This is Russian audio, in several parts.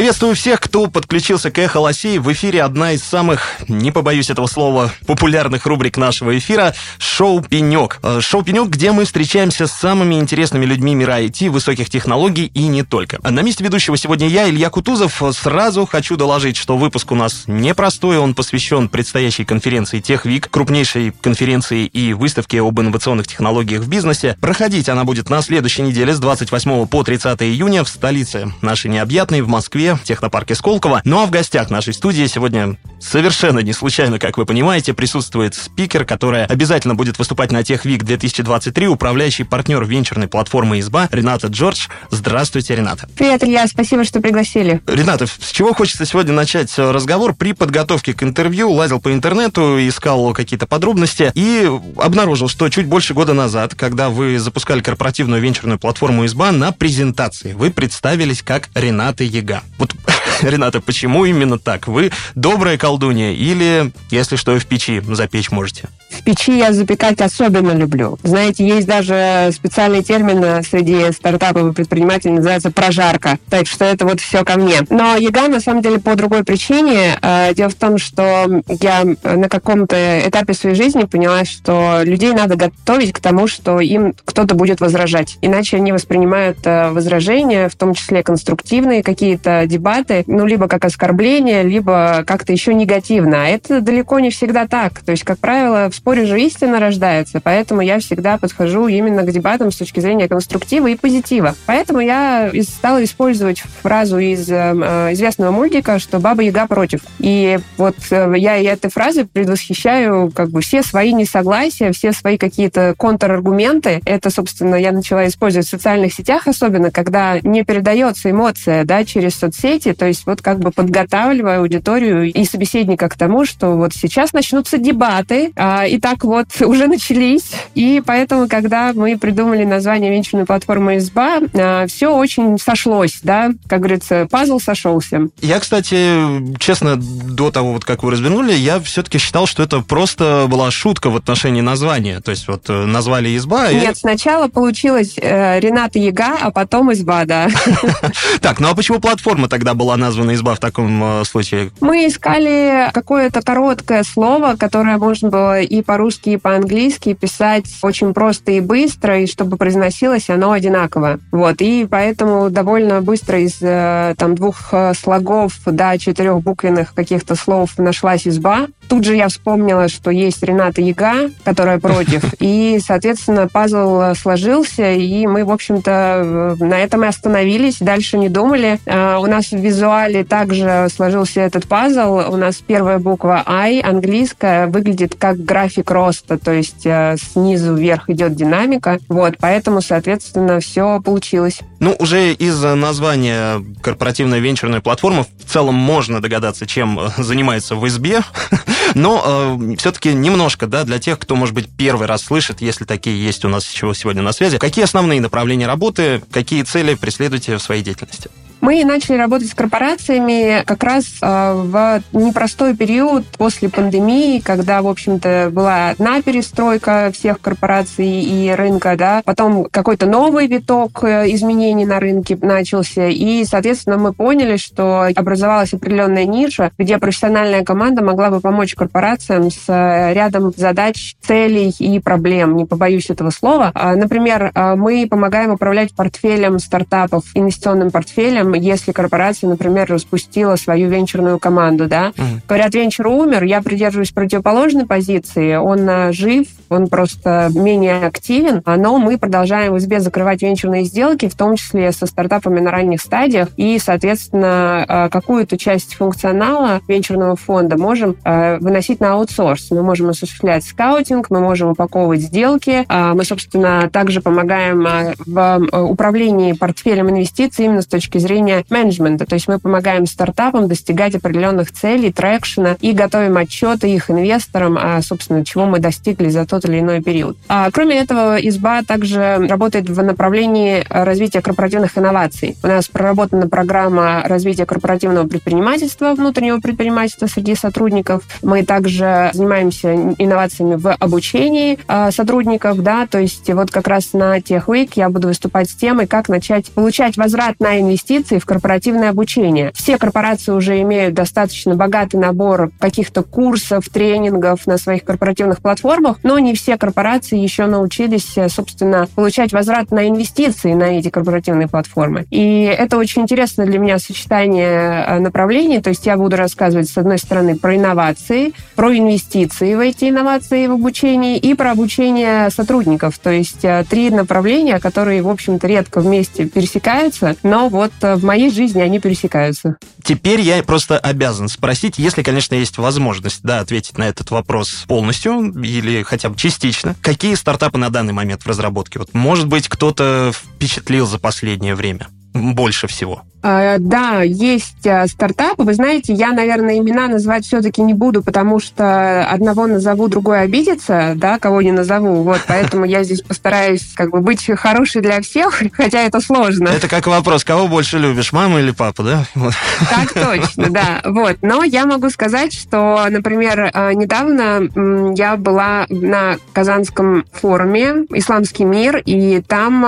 Приветствую всех, кто подключился к «Эхо Лосей». В эфире одна из самых, не побоюсь этого слова, популярных рубрик нашего эфира – шоу «Пенек». Э, шоу «Пенек», где мы встречаемся с самыми интересными людьми мира IT, высоких технологий и не только. На месте ведущего сегодня я, Илья Кутузов. Сразу хочу доложить, что выпуск у нас непростой, он посвящен предстоящей конференции «Техвик», крупнейшей конференции и выставке об инновационных технологиях в бизнесе. Проходить она будет на следующей неделе с 28 по 30 июня в столице нашей необъятной, в Москве, в технопарке Сколково. Ну а в гостях нашей студии сегодня совершенно не случайно, как вы понимаете, присутствует спикер, которая обязательно будет выступать на Техвик 2023, управляющий партнер венчурной платформы «Изба» Рената Джордж. Здравствуйте, Рената. Привет, Илья, спасибо, что пригласили. Рената, с чего хочется сегодня начать разговор? При подготовке к интервью лазил по интернету, искал какие-то подробности и обнаружил, что чуть больше года назад, когда вы запускали корпоративную венчурную платформу «Изба», на презентации вы представились как Рената Яга. Вот, Рената, почему именно так? Вы добрая колдунья или, если что, в печи запечь можете? В печи я запекать особенно люблю. Знаете, есть даже специальный термин среди стартапов и предпринимателей, называется прожарка. Так что это вот все ко мне. Но яга, на самом деле, по другой причине. Э, дело в том, что я на каком-то этапе своей жизни поняла, что людей надо готовить к тому, что им кто-то будет возражать. Иначе они воспринимают э, возражения, в том числе конструктивные какие-то дебаты, ну, либо как оскорбление, либо как-то еще негативно. А это далеко не всегда так. То есть, как правило, в споре же истина рождается, поэтому я всегда подхожу именно к дебатам с точки зрения конструктива и позитива. Поэтому я стала использовать фразу из э, известного мультика, что «Баба Яга против». И вот э, я этой фразой предвосхищаю как бы все свои несогласия, все свои какие-то контраргументы. Это, собственно, я начала использовать в социальных сетях, особенно когда не передается эмоция да, через соцсети, то есть вот как бы подготавливая аудиторию и собеседника к тому, что вот сейчас начнутся дебаты, а, и так вот уже начались. И поэтому, когда мы придумали название венчурной платформы «Изба», а, все очень сошлось, да, как говорится, пазл сошелся. Я, кстати, честно, до того, вот как вы развернули, я все-таки считал, что это просто была шутка в отношении названия. То есть вот э, назвали «Изба». Нет, и... сначала получилось э, Рената Яга, а потом «Изба», да. Так, ну а почему платформа тогда была названа «Изба» в таком э, случае? Мы искали какое-то короткое слово, которое можно было и по-русски, и по-английски писать очень просто и быстро, и чтобы произносилось оно одинаково. Вот, и поэтому довольно быстро из э, там двух э, слогов до четырех буквенных каких-то слов нашлась изба. Тут же я вспомнила, что есть Рената Яга, которая против, и, соответственно, пазл сложился, и мы, в общем-то, на этом и остановились, дальше не думали. А, у нас в визуале также сложился этот пазл. У нас первая буква I, английская, выглядит как график роста, то есть э, снизу вверх идет динамика. Вот, поэтому, соответственно, все получилось. Ну, уже из названия корпоративная венчурная платформа в целом можно догадаться, чем занимается в СБ. Но э, все-таки немножко, да, для тех, кто, может быть, первый раз слышит, если такие есть у нас сегодня на связи, какие основные направления работы, какие цели преследуете в своей деятельности? Мы начали работать с корпорациями как раз э, в непростой период после пандемии, когда, в общем-то, была одна перестройка всех корпораций и рынка, да, потом какой-то новый виток э, изменений на рынке начался, и, соответственно, мы поняли, что образовалась определенная ниша, где профессиональная команда могла бы помочь корпорациям с э, рядом задач, целей и проблем, не побоюсь этого слова. А, например, мы помогаем управлять портфелем стартапов, инвестиционным портфелем, если корпорация, например, распустила свою венчурную команду, да. Mm. Говорят, венчур умер, я придерживаюсь противоположной позиции, он а, жив, он просто менее активен, но мы продолжаем в СБ закрывать венчурные сделки, в том числе со стартапами на ранних стадиях, и, соответственно, а, какую-то часть функционала венчурного фонда можем а, выносить на аутсорс. Мы можем осуществлять скаутинг, мы можем упаковывать сделки, мы, собственно, также помогаем в управлении портфелем инвестиций именно с точки зрения зрения менеджмента. То есть мы помогаем стартапам достигать определенных целей, трекшена и готовим отчеты их инвесторам, а, собственно, чего мы достигли за тот или иной период. А, кроме этого, изба также работает в направлении развития корпоративных инноваций. У нас проработана программа развития корпоративного предпринимательства, внутреннего предпринимательства среди сотрудников. Мы также занимаемся инновациями в обучении а, сотрудников, да, то есть вот как раз на Tech Week я буду выступать с темой, как начать получать возврат на инвестиции в корпоративное обучение. Все корпорации уже имеют достаточно богатый набор каких-то курсов, тренингов на своих корпоративных платформах, но не все корпорации еще научились, э, собственно, получать возврат на инвестиции на эти корпоративные платформы. И это очень интересно для меня сочетание э, направлений, то есть я буду рассказывать, с одной стороны, про инновации, про инвестиции в эти инновации в обучении и про обучение сотрудников, то есть э, три направления, которые, в общем-то, редко вместе пересекаются, но вот моей жизни они пересекаются. Теперь я просто обязан спросить, если, конечно, есть возможность да, ответить на этот вопрос полностью или хотя бы частично, какие стартапы на данный момент в разработке? Вот, может быть, кто-то впечатлил за последнее время больше всего? А, да, есть а, стартапы. Вы знаете, я, наверное, имена называть все-таки не буду, потому что одного назову, другой обидится, да, кого не назову. Вот, поэтому я здесь постараюсь как бы быть хорошей для всех, хотя это сложно. Это как вопрос, кого больше любишь, маму или папу, да? Так точно, да. Вот. Но я могу сказать, что, например, а, недавно я была на Казанском форуме «Исламский мир», и там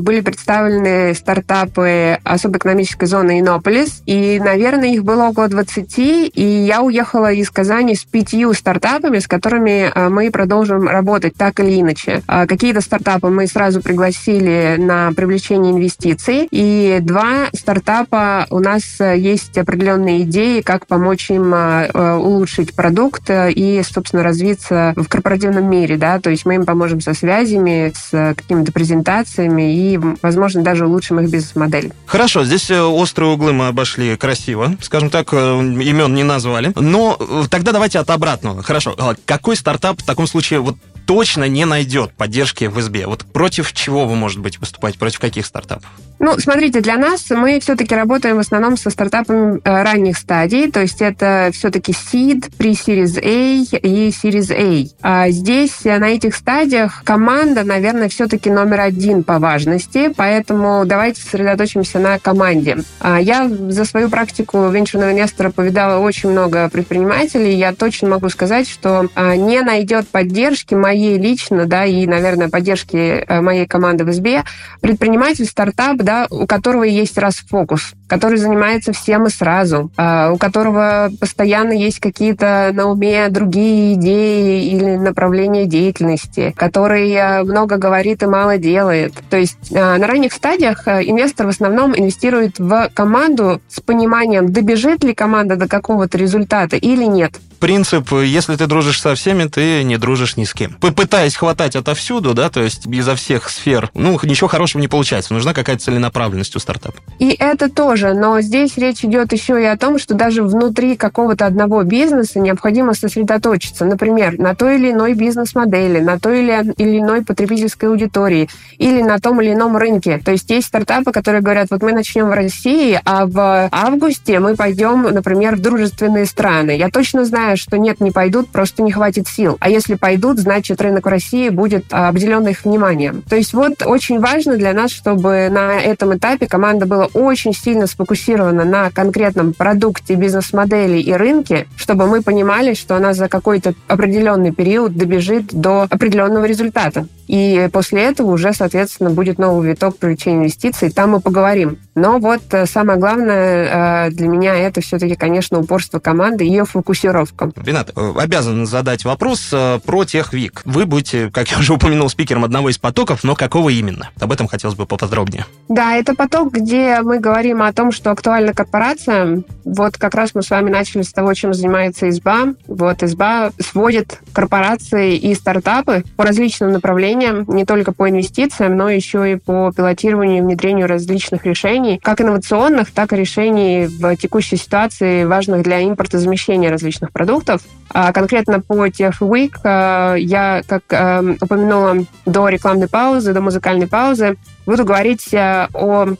были представлены стартапы особо экономической зоны Иннополис, и, наверное, их было около 20, и я уехала из Казани с пятью стартапами, с которыми а, мы продолжим работать так или иначе. А, какие-то стартапы мы сразу пригласили на привлечение инвестиций, и два стартапа у нас есть определенные идеи, как помочь им а, улучшить продукт и, собственно, развиться в корпоративном мире, да, то есть мы им поможем со связями, с какими-то презентациями и, возможно, даже улучшим их бизнес-модель. Хорошо, здесь Здесь э, острые углы мы обошли красиво, скажем так, э, имен не назвали. Но э, тогда давайте от обратного. Хорошо, а какой стартап в таком случае вот точно не найдет поддержки в СБ. Вот против чего вы, может быть, выступать? Против каких стартапов? Ну, смотрите, для нас мы все-таки работаем в основном со стартапами ранних стадий, то есть это все-таки seed, pre-series A и series A. А здесь на этих стадиях команда, наверное, все-таки номер один по важности, поэтому давайте сосредоточимся на команде. А я за свою практику венчурного инвестора повидала очень много предпринимателей, я точно могу сказать, что а, не найдет поддержки моей моей лично, да, и, наверное, поддержки э, моей команды в СБ, предприниматель, стартап, да, у которого есть расфокус, который занимается всем и сразу, а, у которого постоянно есть какие-то на уме другие идеи или направления деятельности, который э, много говорит и мало делает. То есть э, на ранних стадиях инвестор в основном инвестирует в команду с пониманием, добежит ли команда до какого-то результата или нет принцип, если ты дружишь со всеми, ты не дружишь ни с кем. Пытаясь хватать отовсюду, да, то есть изо всех сфер, ну, ничего хорошего не получается. Нужна какая-то целенаправленность у стартапа. И это тоже, но здесь речь идет еще и о том, что даже внутри какого-то одного бизнеса необходимо сосредоточиться, например, на той или иной бизнес-модели, на той или, или иной потребительской аудитории или на том или ином рынке. То есть есть стартапы, которые говорят, вот мы начнем в России, а в августе мы пойдем, например, в дружественные страны. Я точно знаю, знаю, что нет, не пойдут, просто не хватит сил. А если пойдут, значит, рынок в России будет а, обделен их вниманием. То есть вот очень важно для нас, чтобы на этом этапе команда была очень сильно сфокусирована на конкретном продукте, бизнес-модели и рынке, чтобы мы понимали, что она за какой-то определенный период добежит до определенного результата. И после этого уже, соответственно, будет новый виток привлечения инвестиций. Там мы поговорим. Но вот э, самое главное э, для меня это все-таки, конечно, упорство команды и ее фокусировка. Ренат, э, обязан задать вопрос про Техвик. Вы будете, как я уже упомянул, спикером одного из потоков, но какого именно? Об этом хотелось бы поподробнее. Да, это поток, где мы говорим о том, что актуальна корпорация. Вот как раз мы с вами начали с того, чем занимается ИСБА. Вот ИСБА сводит корпорации и стартапы по различным направлениям направлениям, не только по инвестициям, но еще и по пилотированию и внедрению различных решений, как инновационных, так и решений в текущей ситуации, важных для импортозамещения различных продуктов. А конкретно по TF Week э, я, как э, упомянула до рекламной паузы, до музыкальной паузы, буду говорить э, о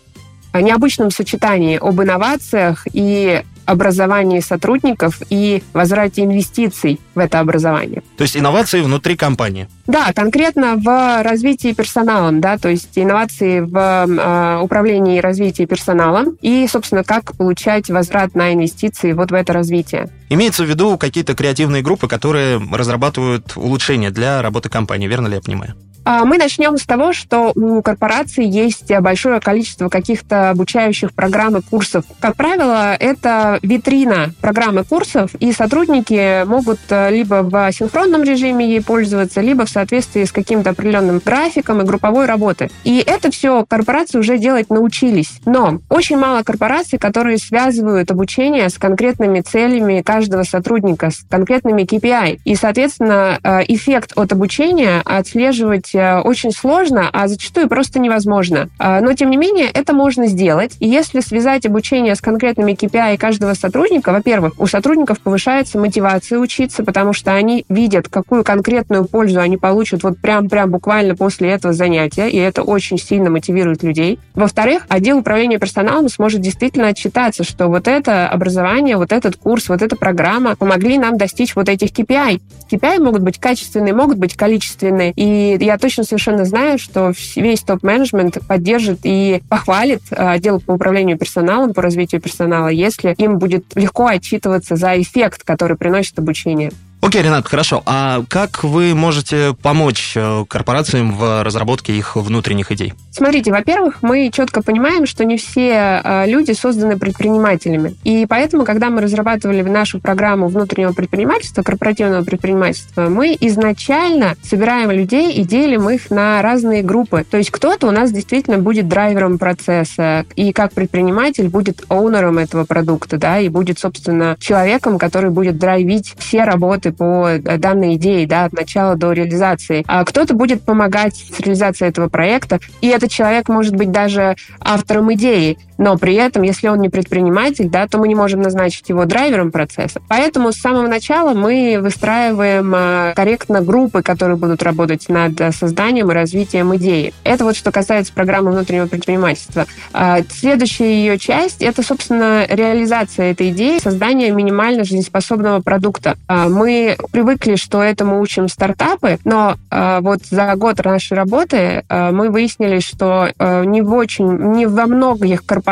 необычном сочетании об инновациях и образовании сотрудников и возврате инвестиций в это образование. То есть инновации внутри компании? Да, конкретно в развитии персоналом, да, то есть инновации в э, управлении и развитии персоналом и, собственно, как получать возврат на инвестиции вот в это развитие. Имеется в виду какие-то креативные группы, которые разрабатывают улучшения для работы компании, верно ли я понимаю? А, мы начнем с того, что у корпорации есть большое количество каких-то обучающих программ и курсов. Как правило, это витрина программы курсов, и сотрудники могут э, либо в синхронном режиме ей пользоваться, либо в соответствии с каким-то определенным графиком и групповой работы. И это все корпорации уже делать научились. Но очень мало корпораций, которые связывают обучение с конкретными целями каждого сотрудника, с конкретными KPI. И, соответственно, э, эффект от обучения отслеживать Э, очень сложно, а зачастую просто невозможно. А, но, тем не менее, это можно сделать. И если связать обучение с конкретными KPI каждого сотрудника, во-первых, у сотрудников повышается мотивация учиться, потому что они видят, какую конкретную пользу они получат вот прям-прям буквально после этого занятия, и это очень сильно мотивирует людей. Во-вторых, отдел управления персоналом сможет действительно отчитаться, что вот это образование, вот этот курс, вот эта программа помогли нам достичь вот этих KPI. KPI могут быть качественные, могут быть количественные. И я точно совершенно знаю, что весь топ-менеджмент поддержит и похвалит отдел по управлению персоналом, по развитию персонала, если им будет легко отчитываться за эффект, который приносит обучение. Окей, Ренат, хорошо. А как вы можете помочь э, корпорациям в разработке их внутренних идей? Смотрите, во-первых, мы четко понимаем, что не все э, люди созданы предпринимателями. И поэтому, когда мы разрабатывали нашу программу внутреннего предпринимательства, корпоративного предпринимательства, мы изначально собираем людей и делим их на разные группы. То есть кто-то у нас действительно будет драйвером процесса, и как предприниматель будет оунером этого продукта, да, и будет, собственно, человеком, который будет драйвить все работы по э, данной идее, да, от начала до реализации. А кто-то будет помогать с реализацией этого проекта, и этот человек может быть даже автором идеи, но при этом, если он не предприниматель, да, то мы не можем назначить его драйвером процесса. Поэтому с самого начала мы выстраиваем э, корректно группы, которые будут работать над созданием и развитием идеи. Это вот что касается программы внутреннего предпринимательства. А следующая ее часть — это, собственно, реализация этой идеи, создание минимально жизнеспособного продукта. А мы привыкли, что этому учим стартапы, но э, вот за год нашей работы э, мы выяснили, что э, не в очень, не во многих корпорациях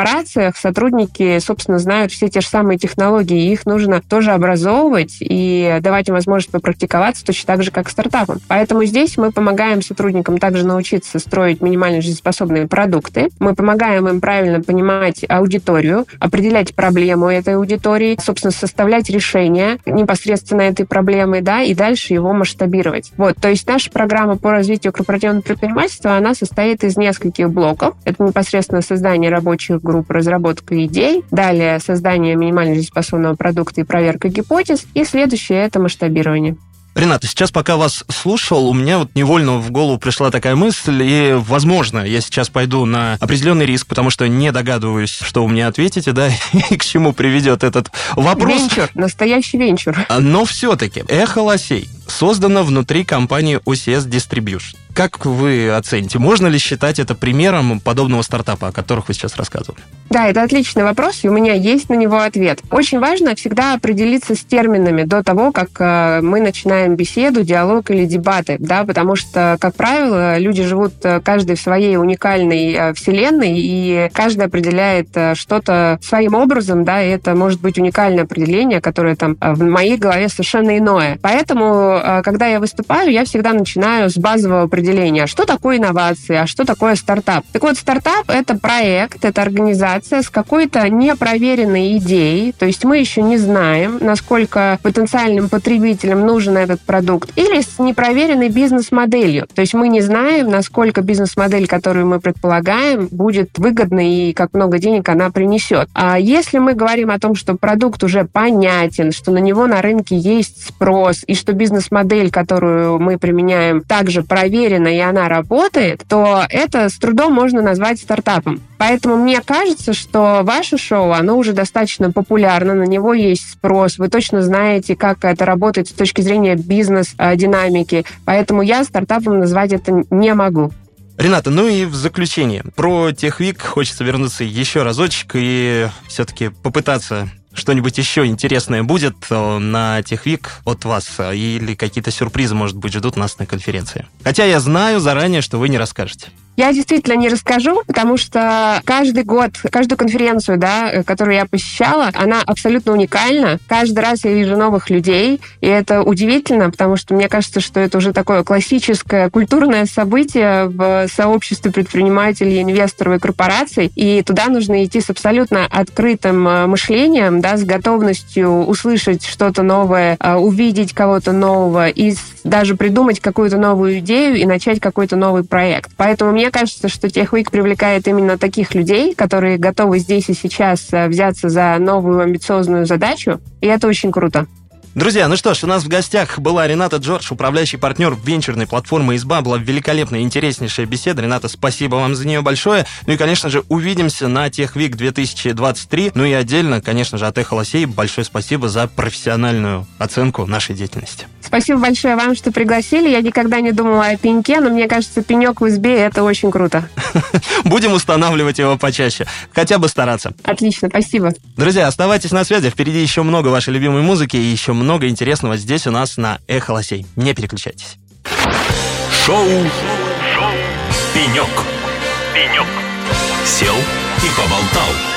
сотрудники, собственно, знают все те же самые технологии, и их нужно тоже образовывать и давать им возможность попрактиковаться точно так же, как стартапам. Поэтому здесь мы помогаем сотрудникам также научиться строить минимально жизнеспособные продукты. Мы помогаем им правильно понимать аудиторию, определять проблему этой аудитории, собственно, составлять решения непосредственно этой проблемы да, и дальше его масштабировать. Вот, то есть наша программа по развитию корпоративного предпринимательства, она состоит из нескольких блоков. Это непосредственно создание рабочих групп, разработка идей, далее создание минимально жизнеспособного продукта и проверка гипотез, и следующее — это масштабирование. Рената, сейчас пока вас слушал, у меня вот невольно в голову пришла такая мысль, и, возможно, я сейчас пойду на определенный риск, потому что не догадываюсь, что вы мне ответите, да, и к чему приведет этот вопрос. Венчур, настоящий венчур. Но все-таки эхо лосей создано внутри компании OCS Distribution. Как вы оцените, можно ли считать это примером подобного стартапа, о которых вы сейчас рассказывали? Да, это отличный вопрос, и у меня есть на него ответ. Очень важно всегда определиться с терминами до того, как э, мы начинаем беседу, диалог или дебаты, да, потому что, как правило, люди живут э, каждый в своей уникальной э, вселенной, и каждый определяет что-то своим образом, да, и это может быть уникальное определение, которое там в моей голове совершенно иное. Поэтому, когда я выступаю, я всегда начинаю с базового определения определение, что такое инновация, а что такое стартап. Так вот, стартап — это проект, это организация с какой-то непроверенной идеей, то есть мы еще не знаем, насколько потенциальным потребителям нужен этот продукт, или с непроверенной бизнес-моделью. То есть мы не знаем, насколько бизнес-модель, которую мы предполагаем, будет выгодной и как много денег она принесет. А если мы говорим о том, что продукт уже понятен, что на него на рынке есть спрос, и что бизнес-модель, которую мы применяем, также проверена, проверена и она работает, то это с трудом можно назвать стартапом. Поэтому мне кажется, что ваше шоу, оно уже достаточно популярно, на него есть спрос, вы точно знаете, как это работает с точки зрения бизнес-динамики. Поэтому я стартапом назвать это не могу. Рената, ну и в заключение. Про Техвик хочется вернуться еще разочек и все-таки попытаться что-нибудь еще интересное будет э, на Техвик от вас? Э, или какие-то сюрпризы, может быть, ждут нас на конференции? Хотя я знаю заранее, что вы не расскажете. Я действительно не расскажу, потому что каждый год, каждую конференцию, да, которую я посещала, она абсолютно уникальна. Каждый раз я вижу новых людей, и это удивительно, потому что мне кажется, что это уже такое классическое культурное событие в сообществе предпринимателей, инвесторов и корпораций, и туда нужно идти с абсолютно открытым э, мышлением, да, с готовностью услышать что-то новое, э, увидеть кого-то нового и даже придумать какую-то новую идею и начать какой-то новый проект. Поэтому мне мне кажется, что TechWeek привлекает именно таких людей, которые готовы здесь и сейчас э, взяться за новую амбициозную задачу, и это очень круто. Друзья, ну что ж, у нас в гостях была Рената Джордж, управляющий партнер венчурной платформы «Изба». Была великолепная, интереснейшая беседа. Рената, спасибо вам за нее большое. Ну и, конечно же, увидимся на Техвик 2023. Ну и отдельно, конечно же, от Эхо Лосей большое спасибо за профессиональную оценку нашей деятельности. Спасибо большое вам, что пригласили. Я никогда не думала о пеньке, но мне кажется, пенек в избе – это очень круто. Будем устанавливать его почаще. Хотя бы стараться. Отлично, спасибо. Друзья, оставайтесь на связи. Впереди еще много вашей любимой музыки и еще много интересного здесь у нас на Эхо Лосей. Не переключайтесь. Шоу, Шоу. «Пенек». «Пенек». Сел и поболтал.